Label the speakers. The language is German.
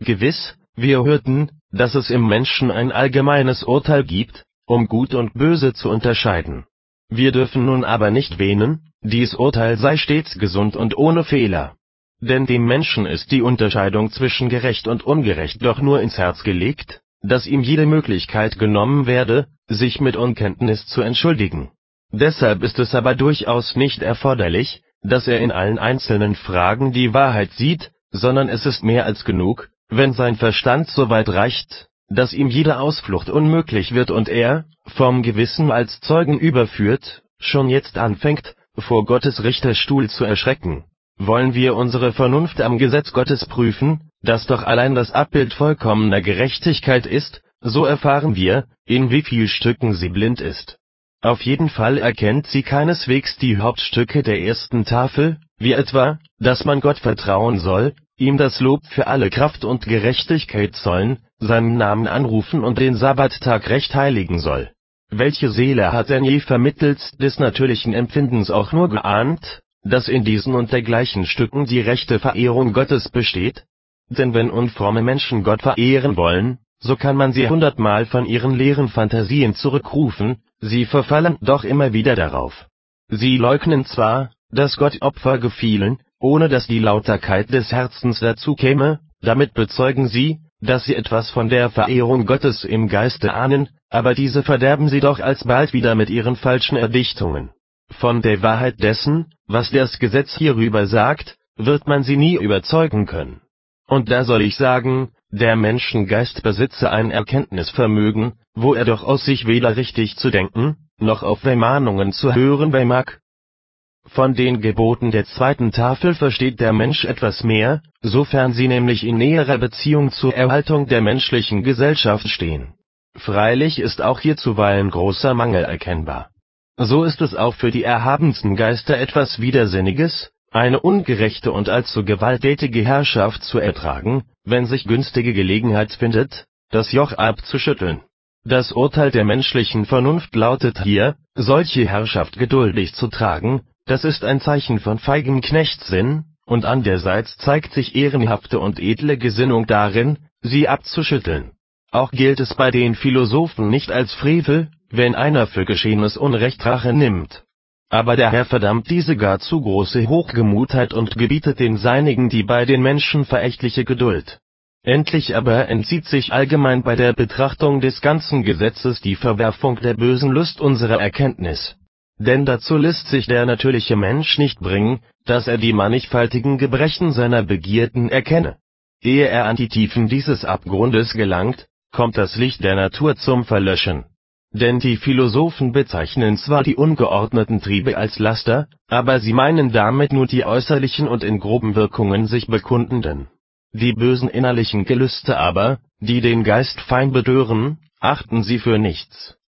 Speaker 1: Gewiss, wir hörten, dass es im Menschen ein allgemeines Urteil gibt, um Gut und Böse zu unterscheiden. Wir dürfen nun aber nicht wähnen, dies Urteil sei stets gesund und ohne Fehler. Denn dem Menschen ist die Unterscheidung zwischen gerecht und ungerecht doch nur ins Herz gelegt, dass ihm jede Möglichkeit genommen werde, sich mit Unkenntnis zu entschuldigen. Deshalb ist es aber durchaus nicht erforderlich, dass er in allen einzelnen Fragen die Wahrheit sieht, sondern es ist mehr als genug, wenn sein Verstand so weit reicht, dass ihm jede Ausflucht unmöglich wird und er, vom Gewissen als Zeugen überführt, schon jetzt anfängt, vor Gottes Richterstuhl zu erschrecken. Wollen wir unsere Vernunft am Gesetz Gottes prüfen, das doch allein das Abbild vollkommener Gerechtigkeit ist, so erfahren wir, in wie viel Stücken sie blind ist. Auf jeden Fall erkennt sie keineswegs die Hauptstücke der ersten Tafel, wie etwa, dass man Gott vertrauen soll, ihm das Lob für alle Kraft und Gerechtigkeit zollen, seinen Namen anrufen und den Sabbattag recht heiligen soll. Welche Seele hat denn je vermittels des natürlichen Empfindens auch nur geahnt, dass in diesen und dergleichen Stücken die rechte Verehrung Gottes besteht? Denn wenn unfromme Menschen Gott verehren wollen, so kann man sie hundertmal von ihren leeren Phantasien zurückrufen, sie verfallen doch immer wieder darauf. Sie leugnen zwar, dass Gott Opfer gefielen, ohne dass die Lauterkeit des Herzens dazu käme, damit bezeugen sie, dass sie etwas von der Verehrung Gottes im Geiste ahnen, aber diese verderben sie doch alsbald wieder mit ihren falschen Erdichtungen. Von der Wahrheit dessen, was das Gesetz hierüber sagt, wird man sie nie überzeugen können. Und da soll ich sagen, der Menschengeist besitze ein Erkenntnisvermögen, wo er doch aus sich weder richtig zu denken, noch auf Vermahnungen zu hören vermag. Von den Geboten der zweiten Tafel versteht der Mensch etwas mehr, sofern sie nämlich in näherer Beziehung zur Erhaltung der menschlichen Gesellschaft stehen. Freilich ist auch hier zuweilen großer Mangel erkennbar. So ist es auch für die erhabensten Geister etwas Widersinniges, eine ungerechte und allzu gewalttätige Herrschaft zu ertragen, wenn sich günstige Gelegenheit findet, das Joch abzuschütteln. Das Urteil der menschlichen Vernunft lautet hier, solche Herrschaft geduldig zu tragen, das ist ein Zeichen von feigem Knechtssinn, und andererseits zeigt sich ehrenhafte und edle Gesinnung darin, sie abzuschütteln. Auch gilt es bei den Philosophen nicht als Frevel, wenn einer für geschehenes Unrecht Rache nimmt. Aber der Herr verdammt diese gar zu große Hochgemutheit und gebietet den Seinigen die bei den Menschen verächtliche Geduld. Endlich aber entzieht sich allgemein bei der Betrachtung des ganzen Gesetzes die Verwerfung der bösen Lust unserer Erkenntnis. Denn dazu lässt sich der natürliche Mensch nicht bringen, dass er die mannigfaltigen Gebrechen seiner Begierden erkenne. Ehe er an die Tiefen dieses Abgrundes gelangt, kommt das Licht der Natur zum Verlöschen. Denn die Philosophen bezeichnen zwar die ungeordneten Triebe als Laster, aber sie meinen damit nur die äußerlichen und in groben Wirkungen sich bekundenden. Die bösen innerlichen Gelüste aber, die den Geist fein bedören, achten sie für nichts